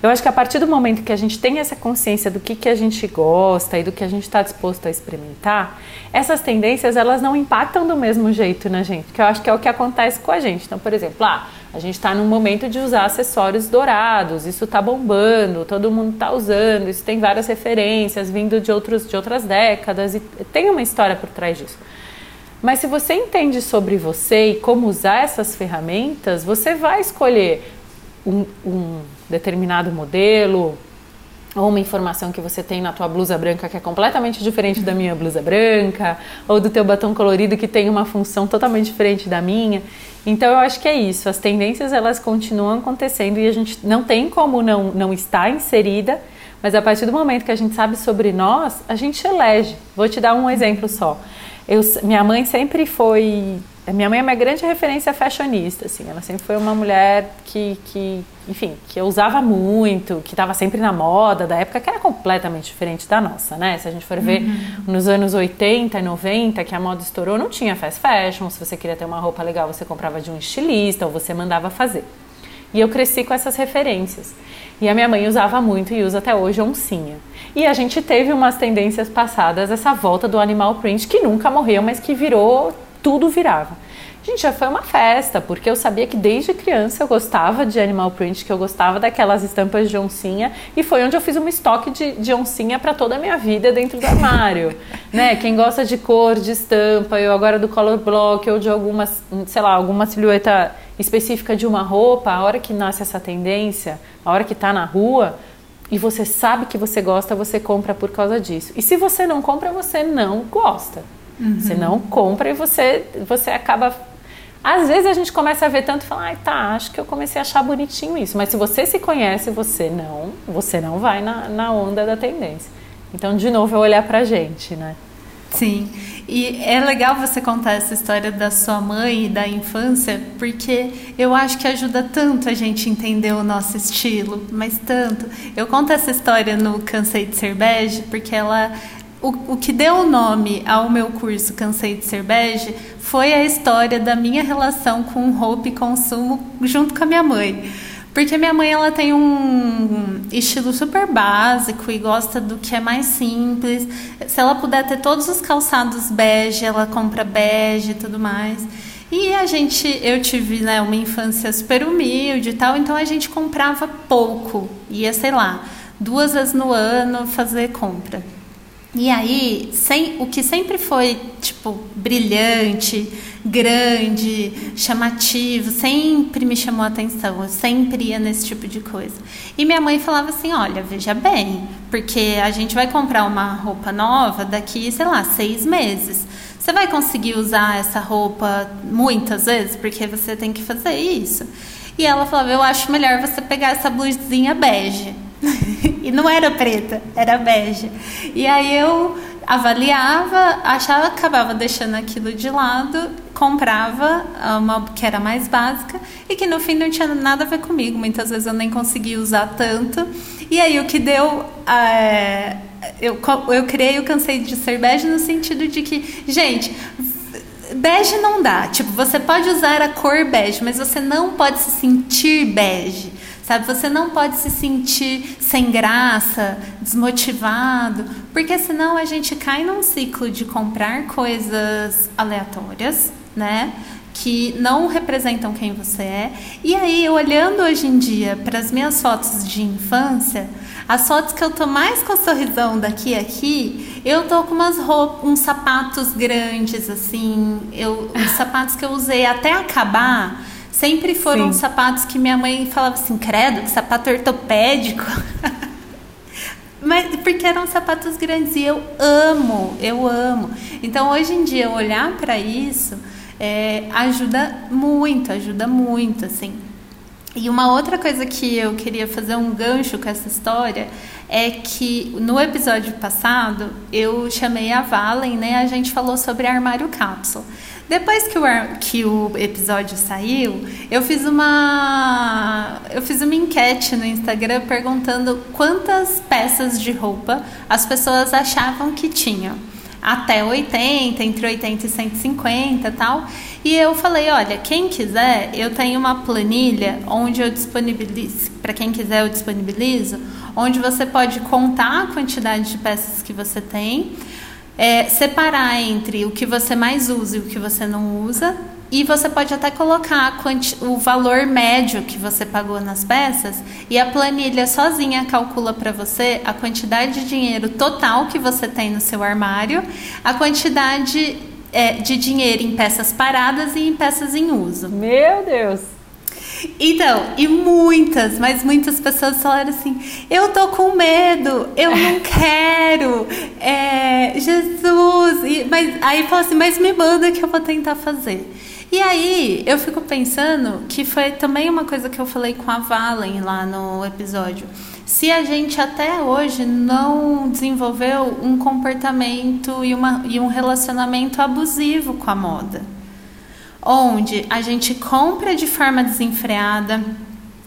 Eu acho que a partir do momento que a gente tem essa consciência do que, que a gente gosta e do que a gente está disposto a experimentar, essas tendências elas não impactam do mesmo jeito na gente, que eu acho que é o que acontece com a gente. Então, por exemplo, ah, a gente está num momento de usar acessórios dourados, isso está bombando, todo mundo está usando, isso tem várias referências vindo de, outros, de outras décadas e tem uma história por trás disso. Mas se você entende sobre você e como usar essas ferramentas, você vai escolher um, um determinado modelo, ou uma informação que você tem na tua blusa branca que é completamente diferente da minha blusa branca, ou do teu batom colorido que tem uma função totalmente diferente da minha. Então eu acho que é isso, as tendências elas continuam acontecendo e a gente não tem como não, não estar inserida, mas a partir do momento que a gente sabe sobre nós, a gente elege. Vou te dar um exemplo só. Eu, minha mãe sempre foi a minha mãe é uma grande referência fashionista, assim. Ela sempre foi uma mulher que, que enfim, que eu usava muito, que estava sempre na moda da época, que era completamente diferente da nossa, né? Se a gente for ver uhum. nos anos 80 e 90, que a moda estourou, não tinha fast fashion. Se você queria ter uma roupa legal, você comprava de um estilista ou você mandava fazer. E eu cresci com essas referências. E a minha mãe usava muito e usa até hoje oncinha. E a gente teve umas tendências passadas, essa volta do animal print, que nunca morreu, mas que virou tudo virava. Gente, já foi uma festa, porque eu sabia que desde criança eu gostava de animal print, que eu gostava daquelas estampas de oncinha, e foi onde eu fiz um estoque de, de oncinha para toda a minha vida dentro do armário. né? Quem gosta de cor, de estampa, eu agora do color block ou de alguma, sei lá, alguma silhueta específica de uma roupa, a hora que nasce essa tendência, a hora que está na rua, e você sabe que você gosta, você compra por causa disso. E se você não compra, você não gosta. Uhum. Você não compra e você, você acaba. Às vezes a gente começa a ver tanto e fala, ai tá, acho que eu comecei a achar bonitinho isso. Mas se você se conhece, você não, você não vai na, na onda da tendência. Então, de novo, é olhar pra gente, né? Sim, e é legal você contar essa história da sua mãe e da infância, porque eu acho que ajuda tanto a gente entender o nosso estilo, mas tanto. Eu conto essa história no Cansei de Ser Bege, porque ela o, o que deu o nome ao meu curso Cansei de Ser Bege foi a história da minha relação com roupa e consumo junto com a minha mãe. Porque minha mãe ela tem um estilo super básico e gosta do que é mais simples. Se ela puder ter todos os calçados bege, ela compra bege e tudo mais. E a gente, eu tive né, uma infância super humilde e tal, então a gente comprava pouco. Ia, sei lá, duas vezes no ano fazer compra. E aí, sem, o que sempre foi, tipo, brilhante, grande, chamativo, sempre me chamou a atenção. Eu sempre ia nesse tipo de coisa. E minha mãe falava assim: olha, veja bem, porque a gente vai comprar uma roupa nova daqui, sei lá, seis meses. Você vai conseguir usar essa roupa muitas vezes, porque você tem que fazer isso. E ela falava: eu acho melhor você pegar essa blusinha bege. e não era preta, era bege. E aí eu avaliava, achava, acabava deixando aquilo de lado, comprava uma que era mais básica e que no fim não tinha nada a ver comigo. Muitas vezes eu nem conseguia usar tanto. E aí o que deu. É, eu, eu criei o Cansei de Ser Bege no sentido de que, gente, bege não dá. Tipo, você pode usar a cor bege, mas você não pode se sentir bege. Sabe, você não pode se sentir sem graça, desmotivado, porque senão a gente cai num ciclo de comprar coisas aleatórias, né? Que não representam quem você é. E aí, olhando hoje em dia para as minhas fotos de infância, as fotos que eu tô mais com sorrisão daqui a aqui, eu tô com umas roupas, uns sapatos grandes, assim. Eu, os sapatos que eu usei até acabar Sempre foram Sim. sapatos que minha mãe falava assim, credo, que sapato ortopédico. Mas porque eram sapatos grandes e eu amo, eu amo. Então hoje em dia olhar para isso é, ajuda muito, ajuda muito, assim. E uma outra coisa que eu queria fazer um gancho com essa história é que no episódio passado eu chamei a Valen, né? A gente falou sobre armário cápsula. Depois que o, que o episódio saiu, eu fiz uma eu fiz uma enquete no Instagram perguntando quantas peças de roupa as pessoas achavam que tinham. Até 80, entre 80 e 150 tal. E eu falei, olha, quem quiser, eu tenho uma planilha onde eu disponibilizo, para quem quiser eu disponibilizo, onde você pode contar a quantidade de peças que você tem é, separar entre o que você mais usa e o que você não usa. E você pode até colocar o valor médio que você pagou nas peças e a planilha sozinha calcula para você a quantidade de dinheiro total que você tem no seu armário, a quantidade é, de dinheiro em peças paradas e em peças em uso. Meu Deus! Então, e muitas, mas muitas pessoas falaram assim: eu tô com medo, eu não quero, é, Jesus. E, mas aí fala assim: mas me manda que eu vou tentar fazer. E aí eu fico pensando que foi também uma coisa que eu falei com a Valen lá no episódio. Se a gente até hoje não desenvolveu um comportamento e, uma, e um relacionamento abusivo com a moda onde a gente compra de forma desenfreada,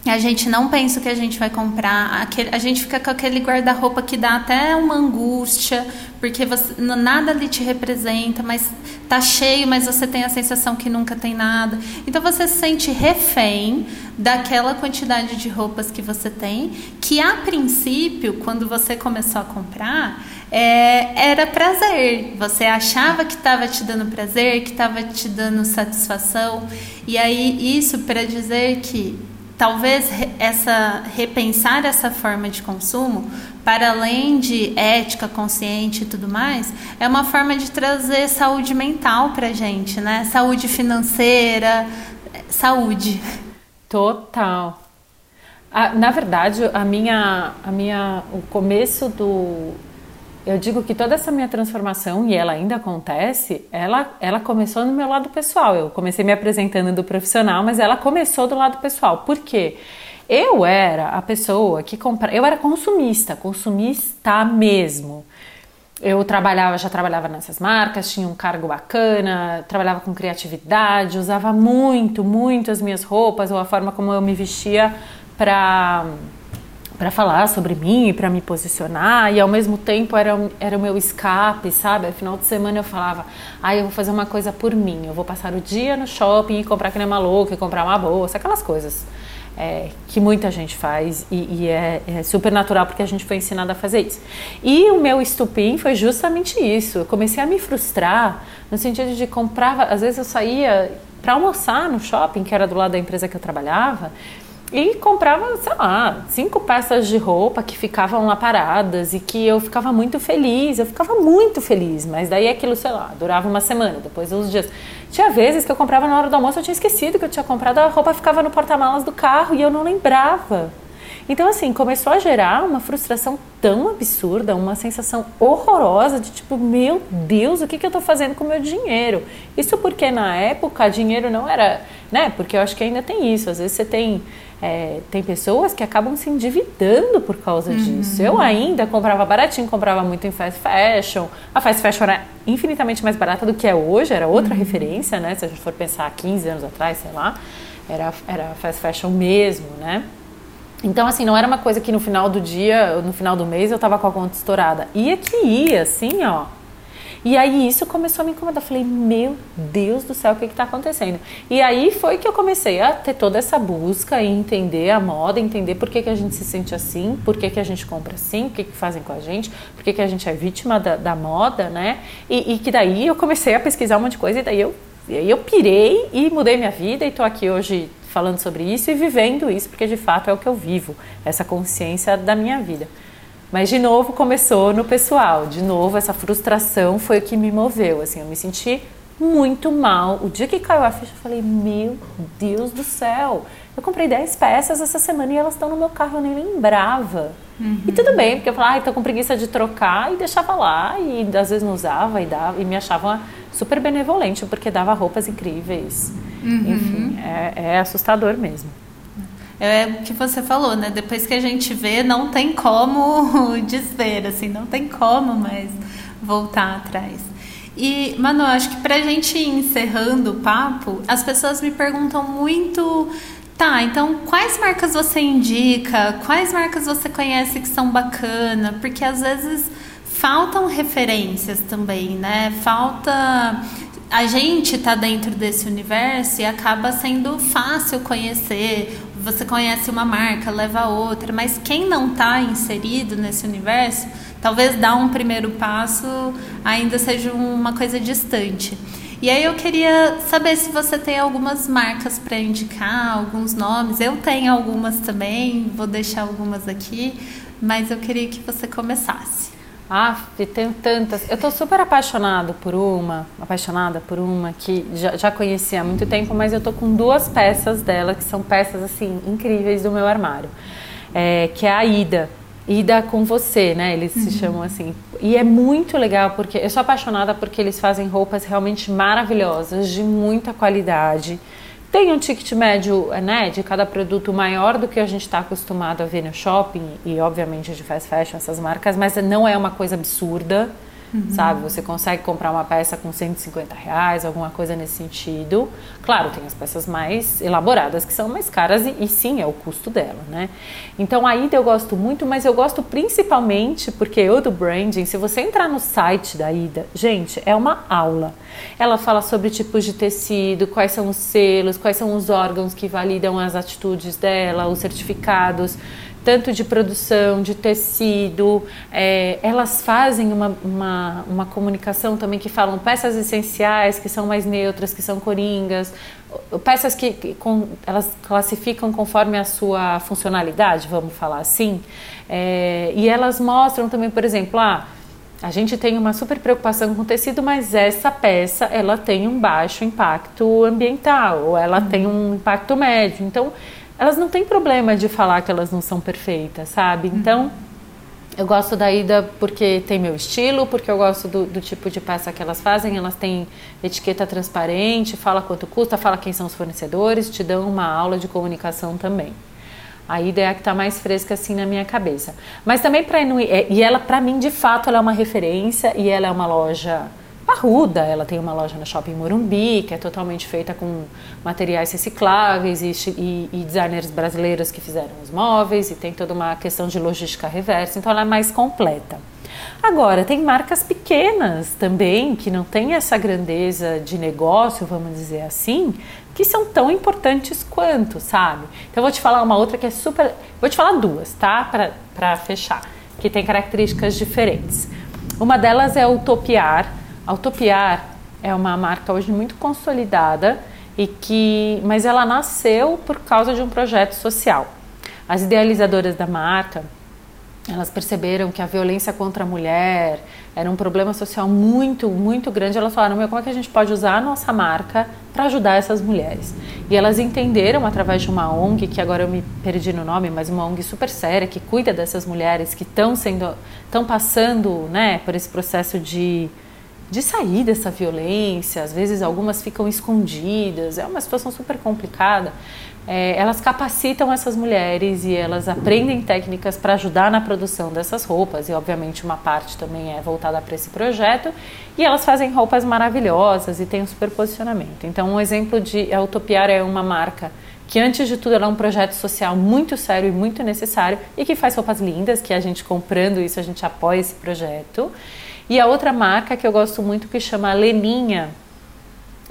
a gente não pensa o que a gente vai comprar, aquele, a gente fica com aquele guarda-roupa que dá até uma angústia, porque você, nada ali te representa, mas tá cheio, mas você tem a sensação que nunca tem nada. Então você se sente refém daquela quantidade de roupas que você tem, que a princípio, quando você começou a comprar, é, era prazer. Você achava que estava te dando prazer, que estava te dando satisfação. E aí, isso para dizer que talvez essa repensar essa forma de consumo, para além de ética consciente e tudo mais, é uma forma de trazer saúde mental para gente, né? Saúde financeira, saúde. Total. Na verdade, a minha, a minha, o começo do, eu digo que toda essa minha transformação, e ela ainda acontece, ela, ela começou no meu lado pessoal. Eu comecei me apresentando do profissional, mas ela começou do lado pessoal. Por quê? Eu era a pessoa que comprava. Eu era consumista, consumista mesmo. Eu trabalhava, já trabalhava nessas marcas, tinha um cargo bacana, trabalhava com criatividade, usava muito, muito as minhas roupas ou a forma como eu me vestia para para falar sobre mim, para me posicionar, e ao mesmo tempo era, era o meu escape, sabe? No final de semana eu falava, ah, eu vou fazer uma coisa por mim, eu vou passar o dia no shopping e comprar que nem maluca, e comprar uma bolsa, aquelas coisas é, que muita gente faz e, e é, é, super natural porque a gente foi ensinado a fazer isso. E o meu estupim foi justamente isso, eu comecei a me frustrar no sentido de comprar, às vezes eu saía para almoçar no shopping, que era do lado da empresa que eu trabalhava, e comprava, sei lá, cinco peças de roupa que ficavam lá paradas e que eu ficava muito feliz, eu ficava muito feliz, mas daí aquilo, sei lá, durava uma semana, depois uns dias. Tinha vezes que eu comprava na hora do almoço, eu tinha esquecido que eu tinha comprado, a roupa ficava no porta-malas do carro e eu não lembrava. Então, assim, começou a gerar uma frustração tão absurda, uma sensação horrorosa de tipo, meu Deus, o que, que eu estou fazendo com o meu dinheiro? Isso porque na época dinheiro não era, né? Porque eu acho que ainda tem isso. Às vezes você tem, é, tem pessoas que acabam se endividando por causa uhum. disso. Eu ainda comprava baratinho, comprava muito em fast fashion. A fast fashion era infinitamente mais barata do que é hoje, era outra uhum. referência, né? Se a gente for pensar 15 anos atrás, sei lá, era, era fast fashion mesmo, né? Então, assim, não era uma coisa que no final do dia, no final do mês, eu tava com a conta estourada. Ia que ia, assim, ó. E aí isso começou a me incomodar. Falei, meu Deus do céu, o que está acontecendo? E aí foi que eu comecei a ter toda essa busca e entender a moda, entender por que, que a gente se sente assim, por que, que a gente compra assim, o que, que fazem com a gente, por que, que a gente é vítima da, da moda, né? E, e, que daí eu comecei a pesquisar um monte de coisa e daí eu, e aí eu pirei e mudei minha vida e tô aqui hoje falando sobre isso e vivendo isso, porque de fato é o que eu vivo, essa consciência da minha vida. Mas de novo começou no pessoal, de novo essa frustração foi o que me moveu, assim, eu me senti muito mal. O dia que caiu a ficha, eu falei: Meu Deus do céu, eu comprei 10 peças essa semana e elas estão no meu carro, eu nem lembrava. Uhum. E tudo bem, porque eu falava, ah, tô com preguiça de trocar e deixava lá, e às vezes não usava e dava, e me achava super benevolente, porque dava roupas incríveis. Uhum. Enfim, é, é assustador mesmo. É o que você falou, né? Depois que a gente vê, não tem como desver, assim, não tem como mais voltar atrás. E, Manu, acho que pra gente ir encerrando o papo, as pessoas me perguntam muito. Tá, então quais marcas você indica? Quais marcas você conhece que são bacanas? Porque às vezes faltam referências também, né? Falta a gente tá dentro desse universo e acaba sendo fácil conhecer. Você conhece uma marca, leva outra, mas quem não está inserido nesse universo, talvez dar um primeiro passo ainda seja uma coisa distante. E aí eu queria saber se você tem algumas marcas para indicar, alguns nomes. Eu tenho algumas também, vou deixar algumas aqui, mas eu queria que você começasse. Ah, tenho tantas. Eu estou super apaixonado por uma, apaixonada por uma que já, já conheci há muito tempo, mas eu estou com duas peças dela que são peças assim incríveis do meu armário, é, que é a Ida. Ida com você, né? Eles uhum. se chamam assim. E é muito legal porque eu sou apaixonada porque eles fazem roupas realmente maravilhosas, de muita qualidade. Tem um ticket médio né, de cada produto maior do que a gente está acostumado a ver no shopping e, obviamente, de fast fashion, essas marcas, mas não é uma coisa absurda. Uhum. Sabe? Você consegue comprar uma peça com 150 reais, alguma coisa nesse sentido. Claro, tem as peças mais elaboradas que são mais caras e, e sim, é o custo dela, né? Então a Ida eu gosto muito, mas eu gosto principalmente porque eu do branding, se você entrar no site da Ida, gente, é uma aula. Ela fala sobre tipos de tecido, quais são os selos, quais são os órgãos que validam as atitudes dela, os certificados tanto de produção, de tecido. É, elas fazem uma, uma, uma, comunicação também que falam peças essenciais, que são mais neutras, que são coringas, peças que, que com, elas classificam conforme a sua funcionalidade, vamos falar assim. É, e elas mostram também, por exemplo, ah, a gente tem uma super preocupação com o tecido, mas essa peça ela tem um baixo impacto ambiental, ou ela uhum. tem um impacto médio. Então, elas não têm problema de falar que elas não são perfeitas, sabe? Uhum. Então, eu gosto da Ida porque tem meu estilo, porque eu gosto do, do, tipo de peça que elas fazem. Elas têm etiqueta transparente, fala quanto custa, fala quem são os fornecedores, te dão uma aula de comunicação também. A Ida é a que está mais fresca assim na minha cabeça. Mas também para é, e ela para mim de fato ela é uma referência e ela é uma loja parruda. Ela tem uma loja no Shopping Morumbi, que é totalmente feita com materiais recicláveis e, e, e, designers brasileiros que fizeram os móveis e tem toda uma questão de logística reversa, então ela é mais completa. Agora, tem marcas pequenas também, que não têm essa grandeza de negócio, vamos dizer assim, que são tão importantes quanto, sabe? Então, eu vou te falar uma outra que é super. Vou te falar duas, tá? Para fechar, que tem características diferentes. Uma delas é o Topiar, a Utopiar é uma marca hoje muito consolidada e que, mas ela nasceu por causa de um projeto social. As idealizadoras da marca, elas perceberam que a violência contra a mulher era um problema social muito, muito grande. Elas falaram: Meu, como é que a gente pode usar a nossa marca para ajudar essas mulheres? E elas entenderam através de uma ONG, que agora eu me perdi no nome, mas uma ONG super séria que cuida dessas mulheres que estão sendo, estão passando, né, por esse processo de de sair dessa violência, às vezes algumas ficam escondidas, é uma situação super complicada é, elas capacitam essas mulheres e elas aprendem técnicas para ajudar na produção dessas roupas e obviamente uma parte também é voltada para esse projeto e elas fazem roupas maravilhosas e têm um super posicionamento. Então um exemplo de a Utopiar é uma marca que antes de tudo ela é um projeto social muito sério e muito necessário e que faz roupas lindas, que a gente comprando isso a gente apoia esse projeto. E a outra marca que eu gosto muito que chama Leninha,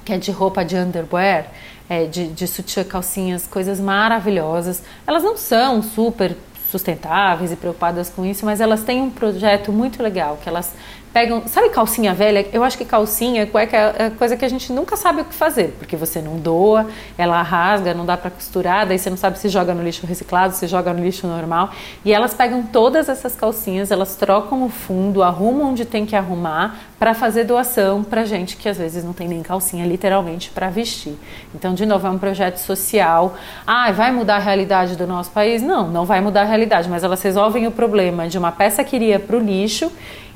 que é de roupa de underwear, é, de, de sutiã, calcinhas, coisas maravilhosas. Elas não são super sustentáveis e preocupadas com isso, mas elas têm um projeto muito legal que elas pegam, sabe calcinha velha? Eu acho que calcinha, cueca é coisa que a gente nunca sabe o que fazer, porque você não doa, ela rasga, não dá para costurar, daí você não sabe se joga no lixo reciclado, se joga no lixo normal. E elas pegam todas essas calcinhas, elas trocam o fundo, arrumam onde tem que arrumar para fazer doação para gente que às vezes não tem nem calcinha literalmente para vestir. Então, de novo, é um projeto social. Ah, vai mudar a realidade do nosso país? Não, não vai mudar a realidade, mas elas resolvem o problema de uma peça que iria para o lixo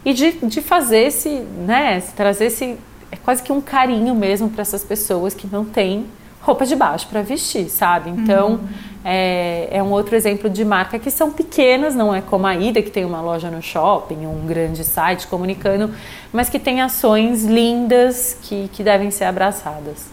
e de, de fazer esse, né, trazer esse, é quase que um carinho mesmo para essas pessoas que não têm roupa de baixo para vestir, sabe? Então, uhum. é, é, um outro exemplo de marca que são pequenas, não é como a Ida, que tem uma loja no shopping, um grande site comunicando, mas que tem ações lindas que, que devem ser abraçadas.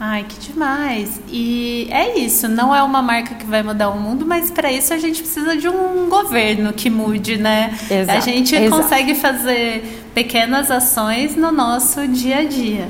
Ai, que demais! E é isso, não é uma marca que vai mudar o mundo, mas para isso a gente precisa de um governo que mude, né? Exato, a gente exato. consegue fazer pequenas ações no nosso dia a dia.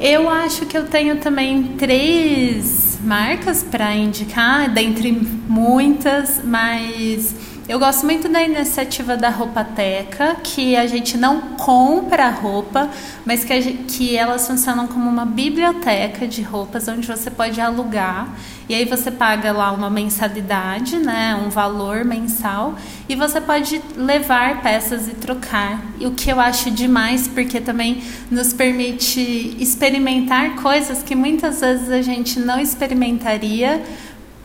Eu acho que eu tenho também três marcas para indicar, dentre muitas, mas eu gosto muito da iniciativa da Roupateca, que a gente não compra roupa, mas que, gente, que elas funcionam como uma biblioteca de roupas onde você pode alugar. E aí você paga lá uma mensalidade, né, um valor mensal, e você pode levar peças e trocar. E o que eu acho demais, porque também nos permite experimentar coisas que muitas vezes a gente não experimentaria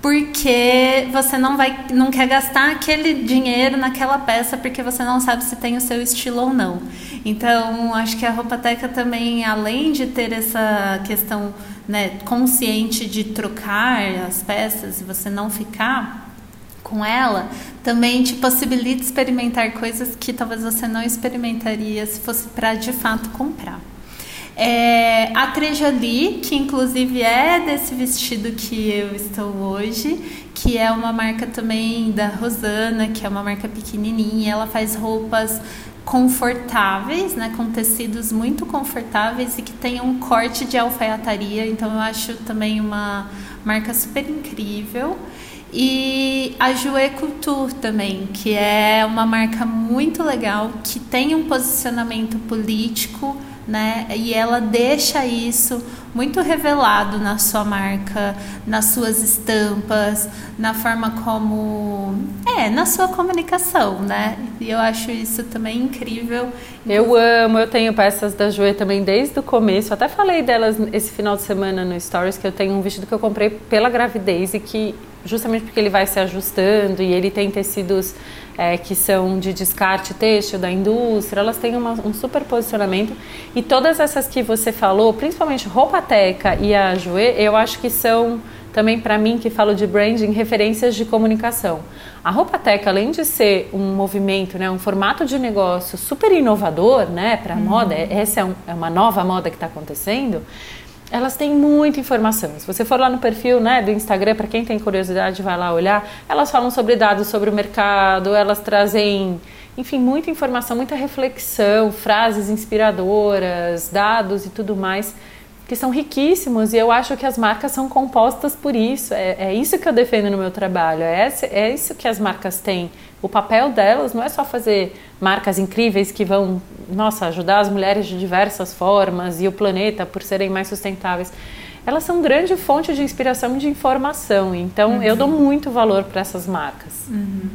porque você não vai não quer gastar aquele dinheiro naquela peça porque você não sabe se tem o seu estilo ou não. Então, acho que a Roupateca também, além de ter essa questão né, consciente de trocar as peças e você não ficar com ela, também te possibilita experimentar coisas que talvez você não experimentaria se fosse para de fato comprar. É, a Trejoli, que inclusive é desse vestido que eu estou hoje, que é uma marca também da Rosana, que é uma marca pequenininha, ela faz roupas confortáveis, né, com tecidos muito confortáveis e que tem um corte de alfaiataria, então eu acho também uma marca super incrível. E a Jouet Couture também, que é uma marca muito legal, que tem um posicionamento político né? E ela deixa isso muito revelado na sua marca, nas suas estampas, na forma como é, na sua comunicação, né? E eu acho isso também incrível. Eu amo, eu tenho peças da Joê também desde o começo. Até falei delas esse final de semana no Stories que eu tenho um vestido que eu comprei pela gravidez e que justamente porque ele vai se ajustando e ele tem tecidos é, que são de descarte têxtil da indústria, elas têm uma, um super posicionamento. E todas essas que você falou, principalmente Roupa Teca e a Jouet, eu acho que são também para mim que falo de branding, referências de comunicação. A Roupa Teca, além de ser um movimento, né, um formato de negócio super inovador, né, para a uhum. moda, essa é, um, é uma nova moda que está acontecendo elas têm muita informação. Se você for lá no perfil né, do Instagram, para quem tem curiosidade, vai lá olhar, elas falam sobre dados sobre o mercado, elas trazem, enfim, muita informação, muita reflexão, frases inspiradoras, dados e tudo mais que são riquíssimos e eu acho que as marcas são compostas por isso. É, é isso que eu defendo no meu trabalho. É, esse, é isso que as marcas têm. O papel delas não é só fazer marcas incríveis que vão, nossa, ajudar as mulheres de diversas formas e o planeta por serem mais sustentáveis. elas são grande fonte de inspiração e de informação. Então, uhum. eu dou muito valor para essas marcas. Uhum.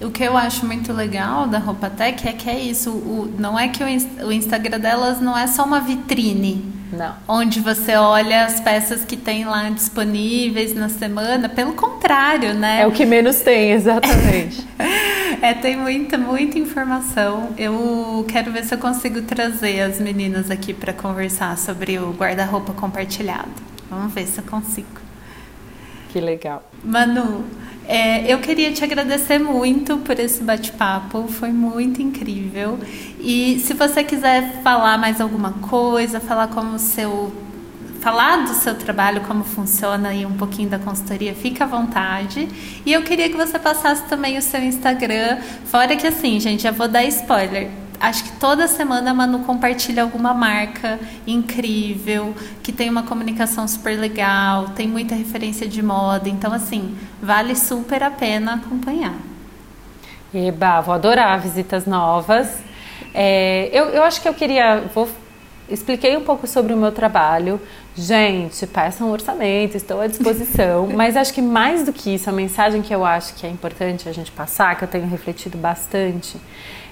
O que eu acho muito legal da Roupa Tech é que é isso. O, não é que o, o Instagram delas não é só uma vitrine. Não. Onde você olha as peças que tem lá disponíveis na semana. Pelo contrário, né? É o que menos tem, exatamente. é, tem muita, muita informação. Eu quero ver se eu consigo trazer as meninas aqui para conversar sobre o guarda-roupa compartilhado. Vamos ver se eu consigo. Que legal. Manu, é, eu queria te agradecer muito por esse bate-papo, foi muito incrível. E se você quiser falar mais alguma coisa, falar como o seu falar do seu trabalho, como funciona e um pouquinho da consultoria, fica à vontade. E eu queria que você passasse também o seu Instagram, fora que assim, gente, já vou dar spoiler acho que toda semana a Manu compartilha alguma marca incrível, que tem uma comunicação super legal, tem muita referência de moda. Então, assim, vale super a pena acompanhar. Eba, vou adorar visitas novas. É, eu, eu acho que eu queria. Vou, expliquei um pouco sobre o meu trabalho. Gente, peçam um orçamento, estou à disposição. Mas acho que mais do que isso, a mensagem que eu acho que é importante a gente passar, que eu tenho refletido bastante,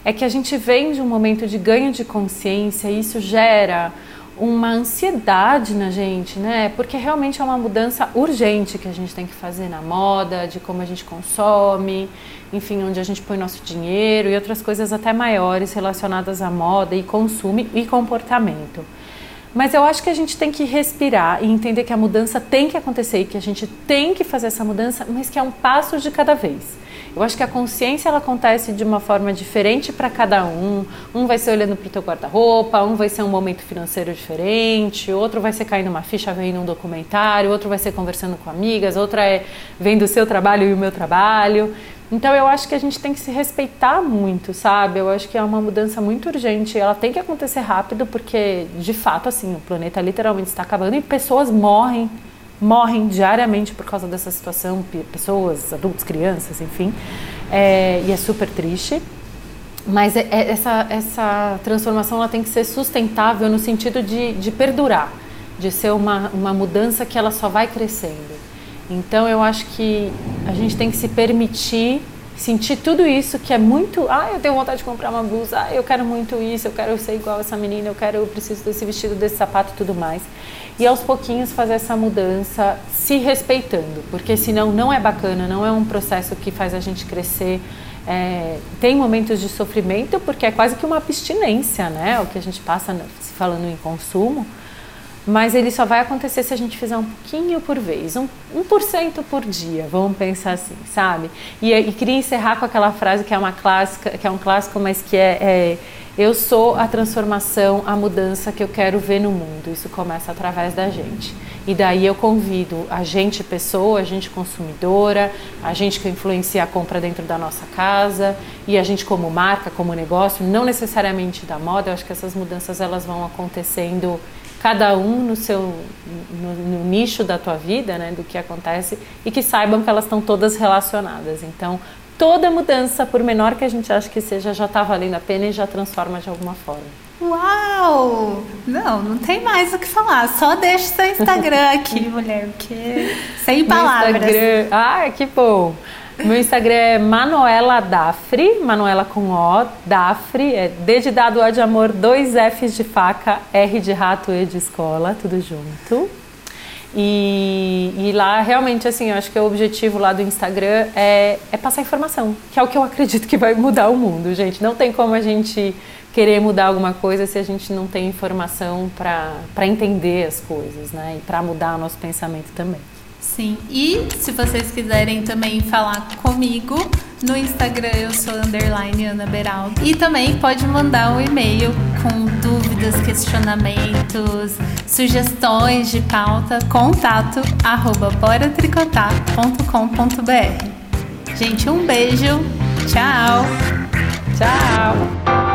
é que a gente vem de um momento de ganho de consciência e isso gera uma ansiedade na gente, né? Porque realmente é uma mudança urgente que a gente tem que fazer na moda, de como a gente consome, enfim, onde a gente põe nosso dinheiro e outras coisas até maiores relacionadas à moda e consumo e comportamento. Mas eu acho que a gente tem que respirar e entender que a mudança tem que acontecer e que a gente tem que fazer essa mudança, mas que é um passo de cada vez. Eu acho que a consciência ela acontece de uma forma diferente para cada um. Um vai ser olhando para o teu guarda-roupa, um vai ser um momento financeiro diferente, outro vai ser caindo uma ficha vendo um documentário, outro vai ser conversando com amigas, outra é vendo o seu trabalho e o meu trabalho. Então eu acho que a gente tem que se respeitar muito, sabe? Eu acho que é uma mudança muito urgente. Ela tem que acontecer rápido porque, de fato, assim, o planeta literalmente está acabando e pessoas morrem morrem diariamente por causa dessa situação, pessoas, adultos, crianças, enfim, é, e é super triste. Mas é, é, essa, essa transformação ela tem que ser sustentável no sentido de, de perdurar, de ser uma, uma mudança que ela só vai crescendo. Então eu acho que a gente tem que se permitir sentir tudo isso que é muito, ah, eu tenho vontade de comprar uma blusa, ah, eu quero muito isso, eu quero ser igual essa menina, eu quero, eu preciso desse vestido, desse sapato tudo mais. E aos pouquinhos fazer essa mudança se respeitando, porque senão não é bacana, não é um processo que faz a gente crescer. É, tem momentos de sofrimento, porque é quase que uma abstinência, né? O que a gente passa falando em consumo mas ele só vai acontecer se a gente fizer um pouquinho por vez, um, 1% por dia, vamos pensar assim, sabe? E, e queria encerrar com aquela frase que é uma clássica, que é um clássico, mas que é, é eu sou a transformação, a mudança que eu quero ver no mundo. Isso começa através da gente. E daí eu convido a gente pessoa, a gente consumidora, a gente que influencia a compra dentro da nossa casa e a gente como marca, como negócio, não necessariamente da moda. Eu acho que essas mudanças elas vão acontecendo cada um no seu no, no, nicho da tua vida, né, do que acontece e que saibam que elas estão todas relacionadas. Então, toda mudança, por menor que a gente ache que seja, já está valendo a pena e já transforma de alguma forma. Uau! Não, não tem mais o que falar. Só deixa seu Instagram aqui, mulher, porque sem palavras. Instagram... Ah, que bom. Meu Instagram é Manuela Dafri, Manuela com O, Dafri, é D de dado, O de amor, dois Fs de faca, R de rato, E de escola, tudo junto. E, e, lá realmente assim, eu acho que o objetivo lá do Instagram é, é passar informação, que é o que eu acredito que vai mudar o mundo, gente. Não tem como a gente querer mudar alguma coisa se a gente não tem informação para entender as coisas, né? E para mudar o nosso pensamento também. Sim, e se vocês quiserem também falar comigo, no Instagram eu sou underline Ana Beraldo. E também pode mandar um e-mail com dúvidas, questionamentos, sugestões de pauta, contato arroba boratricotar.com.br. Gente, um beijo, tchau! Tchau!